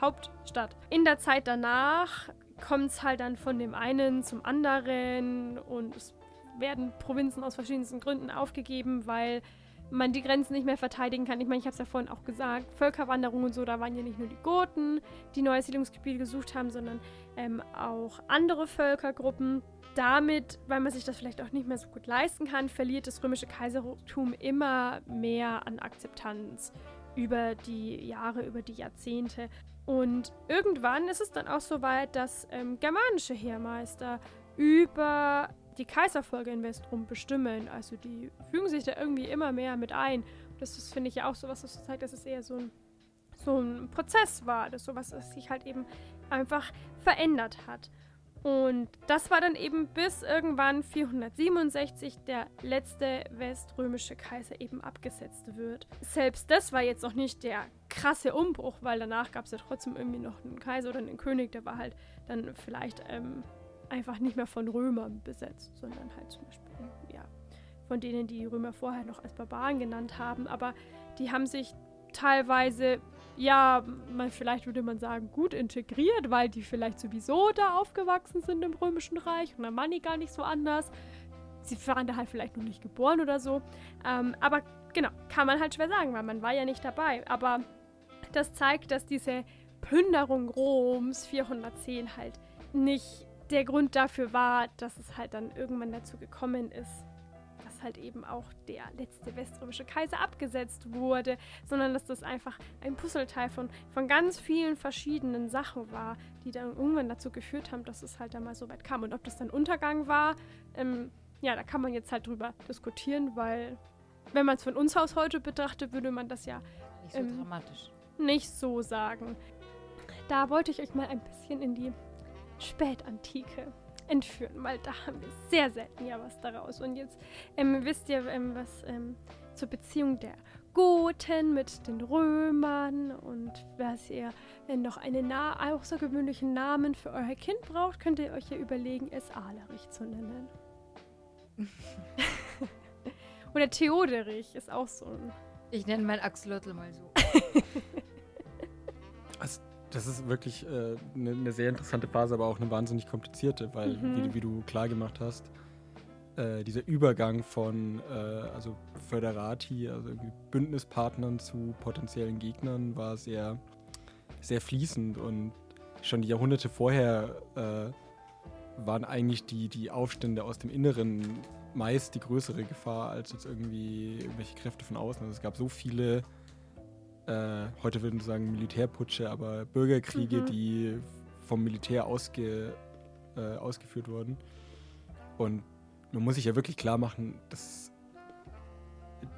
Hauptstadt. In der Zeit danach kommt es halt dann von dem einen zum anderen und es werden Provinzen aus verschiedensten Gründen aufgegeben, weil man die Grenzen nicht mehr verteidigen kann. Ich meine, ich habe es ja vorhin auch gesagt, Völkerwanderung und so, da waren ja nicht nur die Goten, die neue Siedlungsgebiete gesucht haben, sondern ähm, auch andere Völkergruppen. Damit, weil man sich das vielleicht auch nicht mehr so gut leisten kann, verliert das römische Kaisertum immer mehr an Akzeptanz über die Jahre, über die Jahrzehnte. Und irgendwann ist es dann auch so weit, dass ähm, germanische Heermeister über die Kaiserfolge in Westrum bestimmen. Also die fügen sich da irgendwie immer mehr mit ein. Das ist, finde ich, ja auch so was, das zeigt, dass es eher so ein, so ein Prozess war. Das sowas, das sich halt eben einfach verändert hat. Und das war dann eben bis irgendwann 467 der letzte weströmische Kaiser eben abgesetzt wird. Selbst das war jetzt noch nicht der krasse Umbruch, weil danach gab es ja trotzdem irgendwie noch einen Kaiser oder einen König, der war halt dann vielleicht ähm, einfach nicht mehr von Römern besetzt, sondern halt zum Beispiel, ja, von denen die Römer vorher noch als Barbaren genannt haben. Aber die haben sich teilweise, ja, man, vielleicht würde man sagen, gut integriert, weil die vielleicht sowieso da aufgewachsen sind im Römischen Reich und dann waren die gar nicht so anders. Sie waren da halt vielleicht noch nicht geboren oder so. Ähm, aber genau, kann man halt schwer sagen, weil man war ja nicht dabei. Aber das zeigt, dass diese Plünderung Roms 410 halt nicht der Grund dafür war, dass es halt dann irgendwann dazu gekommen ist, dass halt eben auch der letzte weströmische Kaiser abgesetzt wurde, sondern dass das einfach ein Puzzleteil von, von ganz vielen verschiedenen Sachen war, die dann irgendwann dazu geführt haben, dass es halt dann mal so weit kam. Und ob das dann Untergang war, ähm, ja, da kann man jetzt halt drüber diskutieren, weil wenn man es von uns aus heute betrachtet, würde man das ja nicht so ähm, dramatisch. Nicht so sagen. Da wollte ich euch mal ein bisschen in die Spätantike entführen, weil da haben wir sehr selten ja was daraus. Und jetzt ähm, wisst ihr, ähm, was ähm, zur Beziehung der Goten mit den Römern und was ihr wenn noch einen na außergewöhnlichen Namen für euer Kind braucht, könnt ihr euch ja überlegen, es Alerich zu nennen. Oder Theoderich ist auch so ein. Ich nenne meinen Axolotl mal so. also, das ist wirklich eine äh, ne, ne sehr interessante Phase, aber auch eine wahnsinnig komplizierte, weil, mhm. wie, wie, du klar gemacht hast, äh, dieser Übergang von äh, also Föderati, also Bündnispartnern zu potenziellen Gegnern, war sehr, sehr fließend und schon die Jahrhunderte vorher äh, waren eigentlich die, die Aufstände aus dem Inneren meist die größere Gefahr als jetzt irgendwie irgendwelche Kräfte von außen. Also es gab so viele äh, heute würden wir sagen Militärputsche, aber Bürgerkriege, mhm. die vom Militär ausge, äh, ausgeführt wurden. Und man muss sich ja wirklich klar machen, dass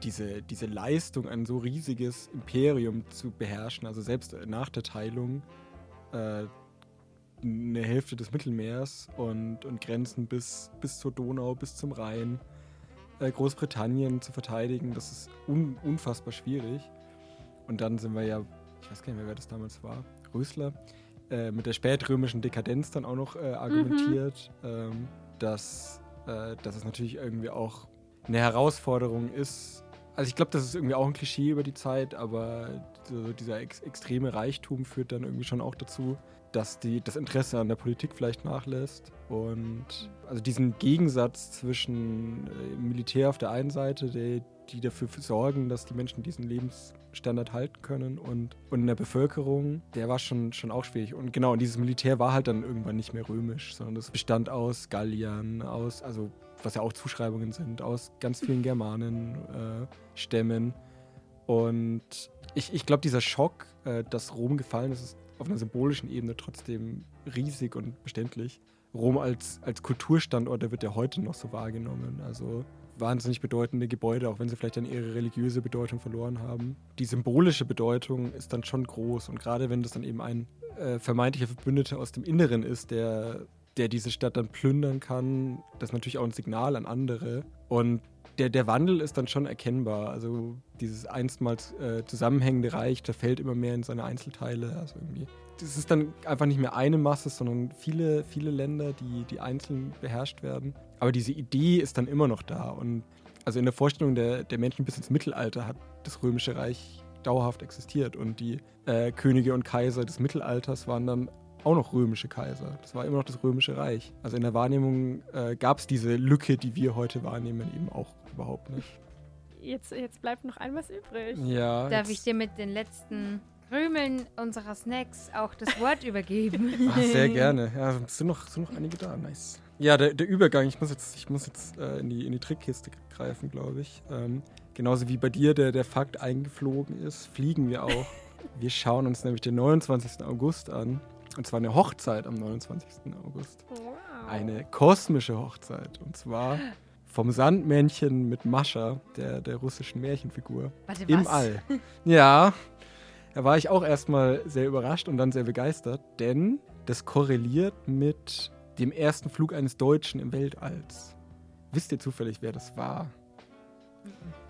diese, diese Leistung, ein so riesiges Imperium zu beherrschen, also selbst nach der Teilung, äh, eine Hälfte des Mittelmeers und, und Grenzen bis, bis zur Donau, bis zum Rhein, äh, Großbritannien zu verteidigen, das ist un, unfassbar schwierig. Und dann sind wir ja, ich weiß gar nicht mehr, wer das damals war, Rösler, äh, mit der spätrömischen Dekadenz dann auch noch äh, argumentiert, mhm. ähm, dass, äh, dass es natürlich irgendwie auch eine Herausforderung ist. Also ich glaube, das ist irgendwie auch ein Klischee über die Zeit, aber so dieser ex extreme Reichtum führt dann irgendwie schon auch dazu, dass die, das Interesse an der Politik vielleicht nachlässt. Und also diesen Gegensatz zwischen äh, Militär auf der einen Seite, der, die dafür sorgen, dass die Menschen diesen Lebensstandard halten können und, und in der Bevölkerung, der war schon, schon auch schwierig. Und genau, und dieses Militär war halt dann irgendwann nicht mehr römisch, sondern es bestand aus Galliern, aus, also was ja auch Zuschreibungen sind, aus ganz vielen Germanen, äh, Stämmen. Und ich, ich glaube, dieser Schock, äh, dass Rom gefallen ist, ist auf einer symbolischen Ebene trotzdem riesig und beständig. Rom als, als Kulturstandort, der wird ja heute noch so wahrgenommen. Also wahnsinnig bedeutende Gebäude, auch wenn sie vielleicht dann ihre religiöse Bedeutung verloren haben. Die symbolische Bedeutung ist dann schon groß und gerade wenn das dann eben ein äh, vermeintlicher Verbündeter aus dem Inneren ist, der, der diese Stadt dann plündern kann, das ist natürlich auch ein Signal an andere. Und der, der Wandel ist dann schon erkennbar. Also dieses einstmals äh, zusammenhängende Reich, da fällt immer mehr in seine Einzelteile. Also irgendwie. Das ist dann einfach nicht mehr eine Masse, sondern viele, viele Länder, die, die einzeln beherrscht werden. Aber diese Idee ist dann immer noch da. Und also in der Vorstellung der, der Menschen bis ins Mittelalter hat das Römische Reich dauerhaft existiert. Und die äh, Könige und Kaiser des Mittelalters waren dann auch noch römische Kaiser. Das war immer noch das römische Reich. Also in der Wahrnehmung äh, gab es diese Lücke, die wir heute wahrnehmen, eben auch überhaupt nicht. Jetzt, jetzt bleibt noch ein was übrig. Ja. Darf ich dir mit den letzten Krümeln unserer Snacks auch das Wort übergeben? Ach, sehr gerne. Ja, es sind noch, sind noch einige da. Nice. Ja, der, der Übergang, ich muss jetzt, ich muss jetzt äh, in, die, in die Trickkiste greifen, glaube ich. Ähm, genauso wie bei dir der, der Fakt eingeflogen ist, fliegen wir auch. wir schauen uns nämlich den 29. August an. Und zwar eine Hochzeit am 29. August. Wow. Eine kosmische Hochzeit. Und zwar vom Sandmännchen mit Mascha, der, der russischen Märchenfigur. Warte, Im was? All. Ja, da war ich auch erstmal sehr überrascht und dann sehr begeistert, denn das korreliert mit dem ersten Flug eines Deutschen im Weltalls. Wisst ihr zufällig, wer das war?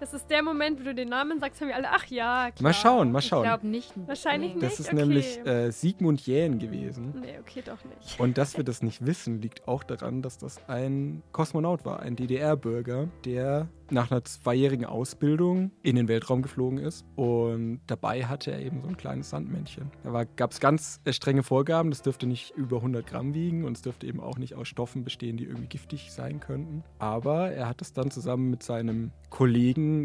Das ist der Moment, wo du den Namen sagst, haben wir alle, ach ja, klar. Mal schauen, mal Ich schauen. glaube nicht. Wahrscheinlich Nee. Das nicht, ist okay. nämlich äh, Sigmund Jähn gewesen. Nee, okay, doch nicht. Und dass wir das nicht wissen, liegt auch daran, dass das ein Kosmonaut war, ein DDR-Bürger, der nach einer zweijährigen Ausbildung in den Weltraum geflogen ist. Und dabei hatte er eben so ein kleines Sandmännchen. Da gab es ganz äh, strenge Vorgaben, das dürfte nicht über 100 Gramm wiegen und es dürfte eben auch nicht aus Stoffen bestehen, die irgendwie giftig sein könnten. Aber er hat es dann zusammen mit seinem Kollegen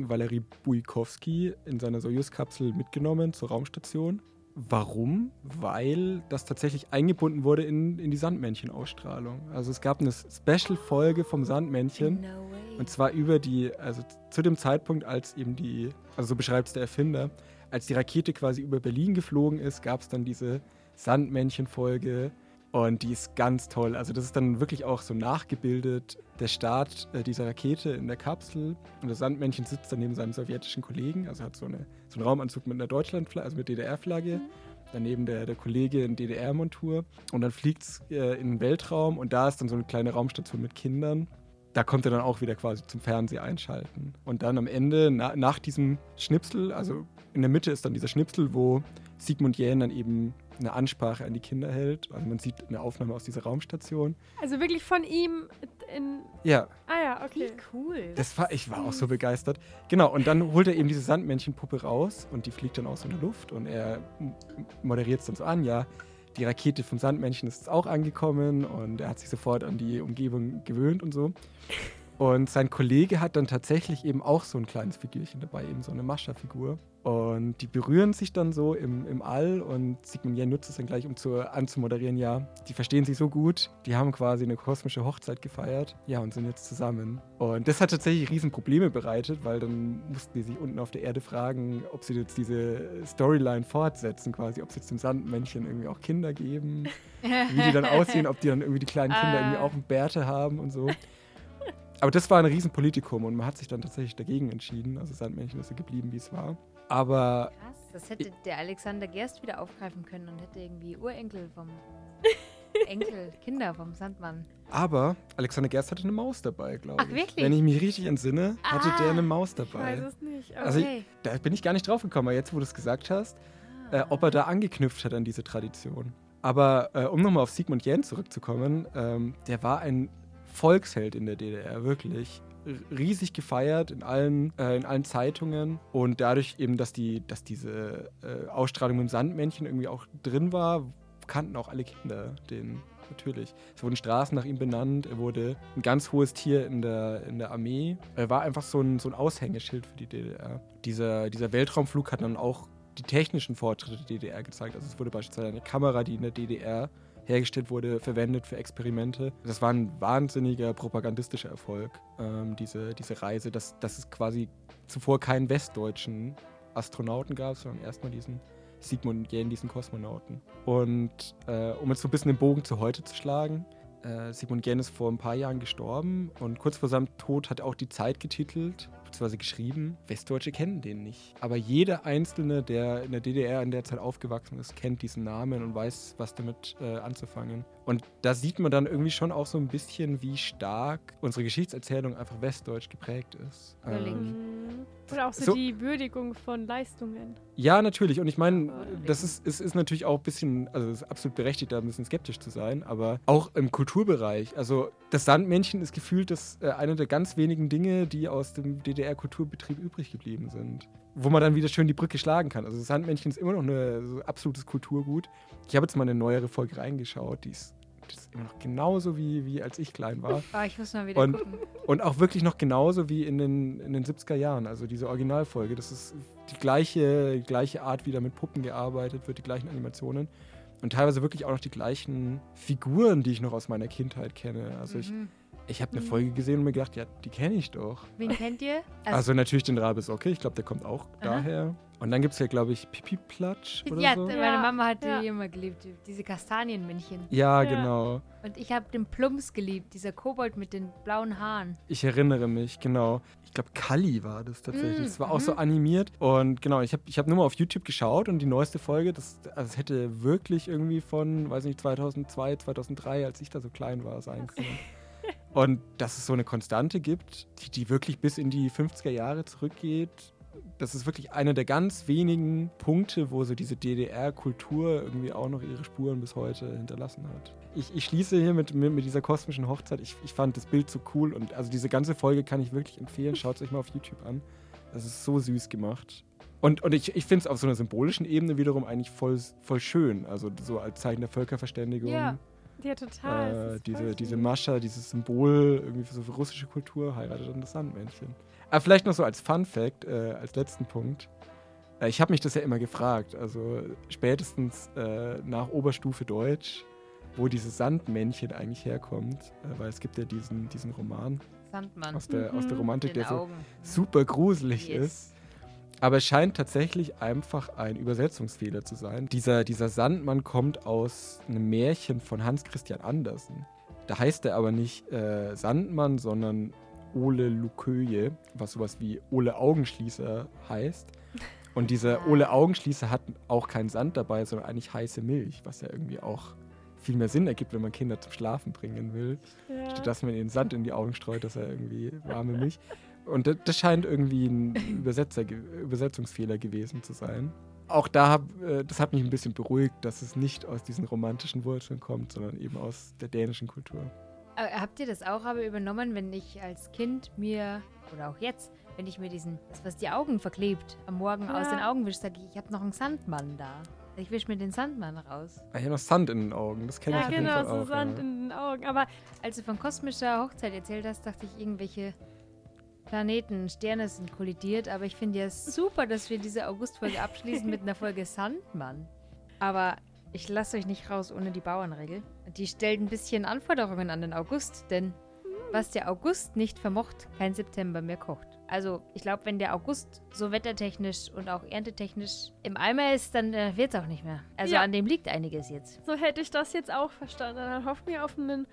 Valery Buikowski in seiner Soyuz-Kapsel mitgenommen zur Raumstation. Warum? Weil das tatsächlich eingebunden wurde in, in die Sandmännchen-Ausstrahlung. Also es gab eine Special-Folge vom Sandmännchen. Und zwar über die, also zu dem Zeitpunkt, als eben die, also so beschreibt es der Erfinder, als die Rakete quasi über Berlin geflogen ist, gab es dann diese Sandmännchen-Folge. Und die ist ganz toll. Also das ist dann wirklich auch so nachgebildet, der Start äh, dieser Rakete in der Kapsel. Und das Sandmännchen sitzt dann neben seinem sowjetischen Kollegen, also hat so, eine, so einen Raumanzug mit einer Deutschlandflagge, also mit DDR-Flagge. Daneben der, der Kollege in DDR-Montur. Und dann fliegt es äh, in den Weltraum und da ist dann so eine kleine Raumstation mit Kindern da kommt er dann auch wieder quasi zum Fernseher einschalten. Und dann am Ende, na, nach diesem Schnipsel, also in der Mitte ist dann dieser Schnipsel, wo Sigmund Jähn dann eben eine Ansprache an die Kinder hält. Also man sieht eine Aufnahme aus dieser Raumstation. Also wirklich von ihm in. Ja, Ah ja, okay. Wie cool. das war, ich war auch so begeistert. Genau, und dann holt er eben diese Sandmännchenpuppe raus und die fliegt dann aus in der Luft und er moderiert es dann so an, ja, die Rakete vom Sandmännchen ist jetzt auch angekommen und er hat sich sofort an die Umgebung gewöhnt und so. Und sein Kollege hat dann tatsächlich eben auch so ein kleines Figürchen dabei, eben so eine Mascha-Figur. Und die berühren sich dann so im, im All und Sigmund Jähn nutzt es dann gleich, um zu, anzumoderieren, ja, die verstehen sich so gut, die haben quasi eine kosmische Hochzeit gefeiert, ja, und sind jetzt zusammen. Und das hat tatsächlich Riesenprobleme bereitet, weil dann mussten die sich unten auf der Erde fragen, ob sie jetzt diese Storyline fortsetzen, quasi, ob sie jetzt dem Sandmännchen irgendwie auch Kinder geben, wie die dann aussehen, ob die dann irgendwie die kleinen Kinder Ah. irgendwie auch Bärte haben und so. Aber das war ein Riesenpolitikum und man hat sich dann tatsächlich dagegen entschieden. Also Sandmännchen ist so geblieben, wie es war. Aber Krass, das hätte der Alexander Gerst wieder aufgreifen können und hätte irgendwie Urenkel vom Enkel, Kinder vom Sandmann. Aber Alexander Gerst hatte eine Maus dabei, glaube Ach, ich. wirklich? Wenn ich mich richtig entsinne, hatte Ah. der eine Maus Ich weiß dabei. es nicht. Aber Also ich- Okay. Da bin ich gar nicht drauf gekommen, aber jetzt, wo du es gesagt hast, äh, ob er da angeknüpft hat an diese Tradition. Aber äh, um nochmal auf Sigmund Jähn zurückzukommen, ähm, der war ein Volksheld in der DDR, wirklich. Riesig gefeiert in allen, äh, in allen Zeitungen und dadurch eben, dass, die, dass diese äh, Ausstrahlung mit dem Sandmännchen irgendwie auch drin war, kannten auch alle Kinder den natürlich. Es wurden Straßen nach ihm benannt, er wurde ein ganz hohes Tier in der, in der Armee. Er war einfach so ein, so ein Aushängeschild für die DDR. Dieser, dieser Weltraumflug hat dann auch die technischen Fortschritte der DDR gezeigt. Also es wurde beispielsweise eine Kamera, die in der DDR hergestellt wurde, verwendet für Experimente. Das war ein wahnsinniger propagandistischer Erfolg, ähm, diese, diese Reise, dass, dass es quasi zuvor keinen westdeutschen Astronauten gab, sondern erstmal diesen Sigmund und Jähn, diesen Kosmonauten. Und äh, um jetzt so ein bisschen den Bogen zu heute zu schlagen, äh, Sigmund Jähn ist vor ein paar Jahren gestorben und kurz vor seinem Tod hat er auch die Zeit getitelt, beziehungsweise geschrieben, Westdeutsche kennen den nicht. Aber jeder Einzelne, der in der DDR in der Zeit aufgewachsen ist, kennt diesen Namen und weiß, was damit äh, anzufangen. Und da sieht man dann irgendwie schon auch so ein bisschen, wie stark unsere Geschichtserzählung einfach westdeutsch geprägt ist. Mhm. Oder auch so, So- die Würdigung von Leistungen. Ja, natürlich. Und ich meine, das ist, es ist natürlich auch ein bisschen, also es ist absolut berechtigt, da ein bisschen skeptisch zu sein, aber auch im Kulturbereich. Also das Sandmännchen ist gefühlt das äh, eine der ganz wenigen Dinge, die aus dem DDR-Kulturbetrieb übrig geblieben sind. Wo man dann wieder schön die Brücke schlagen kann. Also das Sandmännchen ist immer noch ein so absolutes Kulturgut. Ich habe jetzt mal eine neuere Folge reingeschaut, die ist, die ist immer noch genauso wie, wie als ich klein war. Oh, ich muss mal wieder Und- gucken. Und auch wirklich noch genauso wie in den, in den 70er Jahren. Also diese Originalfolge. Das ist die gleiche, die gleiche Art, wie da mit Puppen gearbeitet wird, die gleichen Animationen. Und teilweise wirklich auch noch die gleichen Figuren, die ich noch aus meiner Kindheit kenne. Also ich, Mhm. Ich habe eine Mhm. Folge gesehen und mir gedacht, ja, die kenne ich doch. Wen kennt ihr? Also, natürlich den Rabesocke, ich glaube, der kommt auch Aha. daher. Und dann gibt es ja, glaube ich, Pipi Platsch oder ja, so. meine Ja, Mama hat ja. die immer geliebt, die- diese Kastanienmännchen. Ja, Ja. genau. Und ich habe den Plumps geliebt, dieser Kobold mit den blauen Haaren. Ich erinnere mich, genau. Ich glaube, Kali war das tatsächlich. Mm, Das war auch so mhm. animiert. Und genau, ich habe ich hab nur mal auf YouTube geschaut und die neueste Folge, das, also es hätte wirklich irgendwie von, weiß nicht, 2002, 2003, als ich da so klein war, sein können. Und dass es so eine Konstante gibt, die, die wirklich bis in die 50er Jahre zurückgeht, das ist wirklich einer der ganz wenigen Punkte, wo so diese DDR-Kultur irgendwie auch noch ihre Spuren bis heute hinterlassen hat. Ich, ich schließe hier mit, mit, dieser kosmischen Hochzeit. Ich, ich fand das Bild so cool und also diese ganze Folge kann ich wirklich empfehlen. Schaut es euch mal auf YouTube an. Das ist so süß gemacht. Und, und ich, ich finde es auf so einer symbolischen Ebene wiederum eigentlich voll, voll schön. Also so als Zeichen der Völkerverständigung. Ja. Ja, total. Äh, diese, diese. Mascha, dieses Symbol irgendwie für so für russische Kultur heiratet dann das Sandmännchen. Aber vielleicht noch so als Fun Fact, äh, als letzten Punkt. Äh, ich habe mich das ja immer gefragt, also spätestens äh, nach Oberstufe Deutsch, wo dieses Sandmännchen eigentlich herkommt, äh, weil es gibt ja diesen, diesen Roman Sandmann. aus der, aus der Mhm. Romantik, den der so Augen. super gruselig Yes. ist. Aber es scheint tatsächlich einfach ein Übersetzungsfehler zu sein. Dieser, dieser Sandmann kommt aus einem Märchen von Hans Christian Andersen. Da heißt er aber nicht äh, Sandmann, sondern Ole Luköje, was sowas wie Ole Augenschließer heißt. Und dieser Ole Augenschließer hat auch keinen Sand dabei, sondern eigentlich heiße Milch, was ja irgendwie auch viel mehr Sinn ergibt, wenn man Kinder zum Schlafen bringen will. Ja. Statt dass man ihnen Sand in die Augen streut, dass er irgendwie warme Milch. Und das, das scheint irgendwie ein Übersetzer, Übersetzungsfehler gewesen zu sein. Auch da, hab, äh, das hat mich ein bisschen beruhigt, dass es nicht aus diesen romantischen Wurzeln kommt, sondern eben aus der dänischen Kultur. Aber habt ihr das auch aber übernommen, wenn ich als Kind mir, oder auch jetzt, wenn ich mir diesen, das was die Augen verklebt, am Morgen aus Ja. den Augen wische, sage ich, ich habe noch einen Sandmann da. Ich wische mir den Sandmann raus. Ah, ich habe noch Sand in den Augen, das kenne Ja, ich auf jeden genau, Fall so auch. Sand ja. in den Augen. Aber Als du von kosmischer Hochzeit erzählt hast, dachte ich, irgendwelche Planeten, Sterne sind kollidiert, aber ich finde ja super, dass wir diese Augustfolge abschließen mit einer Folge Sandmann. Aber ich lasse euch nicht raus ohne die Bauernregel. Die stellt ein bisschen Anforderungen an den August, denn was der August nicht vermocht, kein September mehr kocht. Also, ich glaube, wenn der August so wettertechnisch und auch erntetechnisch im Eimer ist, dann äh, wird es auch nicht mehr. Also Ja. an dem liegt einiges jetzt. so hätte ich das jetzt auch verstanden. Dann hoffen wir auf einen,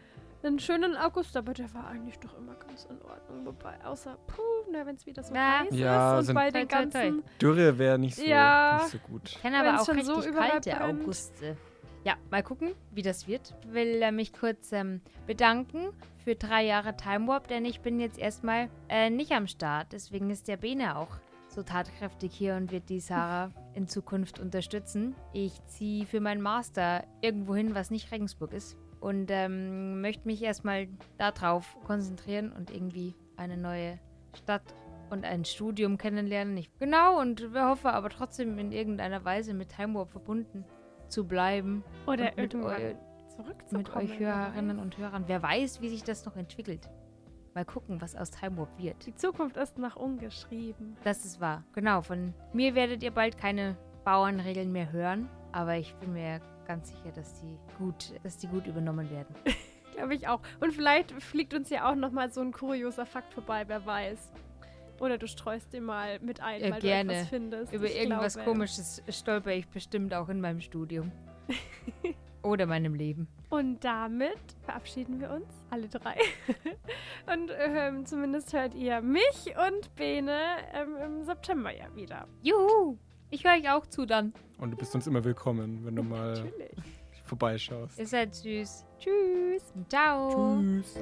einen schönen August, aber der war eigentlich doch immer ganz in Ordnung. Wobei, außer, puh, wenn es wieder so Ja. heiß Ja, ist und bei Toi, den toi, toi. ganzen Dürre wäre nicht, so, Ja. nicht so gut. Ich kenne aber Wenn's auch schon richtig so überall kalte brennt. Auguste. Ja, mal gucken, wie das wird. Will äh, mich kurz ähm, bedanken für drei Jahre Time Warp, denn ich bin jetzt erstmal äh, nicht am Start. Deswegen ist der Bene auch so tatkräftig hier und wird die Sarah in Zukunft unterstützen. Ich ziehe für meinen Master irgendwo hin, was nicht Regensburg ist. Und ähm, möchte mich erstmal darauf konzentrieren und irgendwie eine neue Stadt und ein Studium kennenlernen. Ich, genau, und wir hoffen aber trotzdem in irgendeiner Weise mit Time Warp verbunden zu bleiben. Oder irgendwann zurückzukommen. mit euch Hörerinnen und Hörern. Wer weiß, wie sich das noch entwickelt. Mal gucken, was aus Time Warp wird. Die Zukunft ist noch ungeschrieben. Das ist wahr. Genau, von mir werdet ihr bald keine Bauernregeln mehr hören, aber ich bin mir ganz sicher, dass die gut, dass die gut übernommen werden. Glaube ich auch. Und vielleicht fliegt uns ja auch noch mal so ein kurioser Fakt vorbei, wer weiß. Oder du streust den mal mit ein, Ja, weil gerne. du etwas findest. Über Ich irgendwas glaube, Komisches stolper ich bestimmt auch in meinem Studium. Oder meinem Leben. Und damit verabschieden wir uns, alle drei. und ähm, zumindest hört ihr mich und Bene ähm, im September ja wieder. Juhu! Ich höre euch auch zu dann. Und du bist uns immer willkommen, wenn du mal Natürlich. vorbeischaust. Ihr seid süß. Tschüss. Ciao. Tschüss.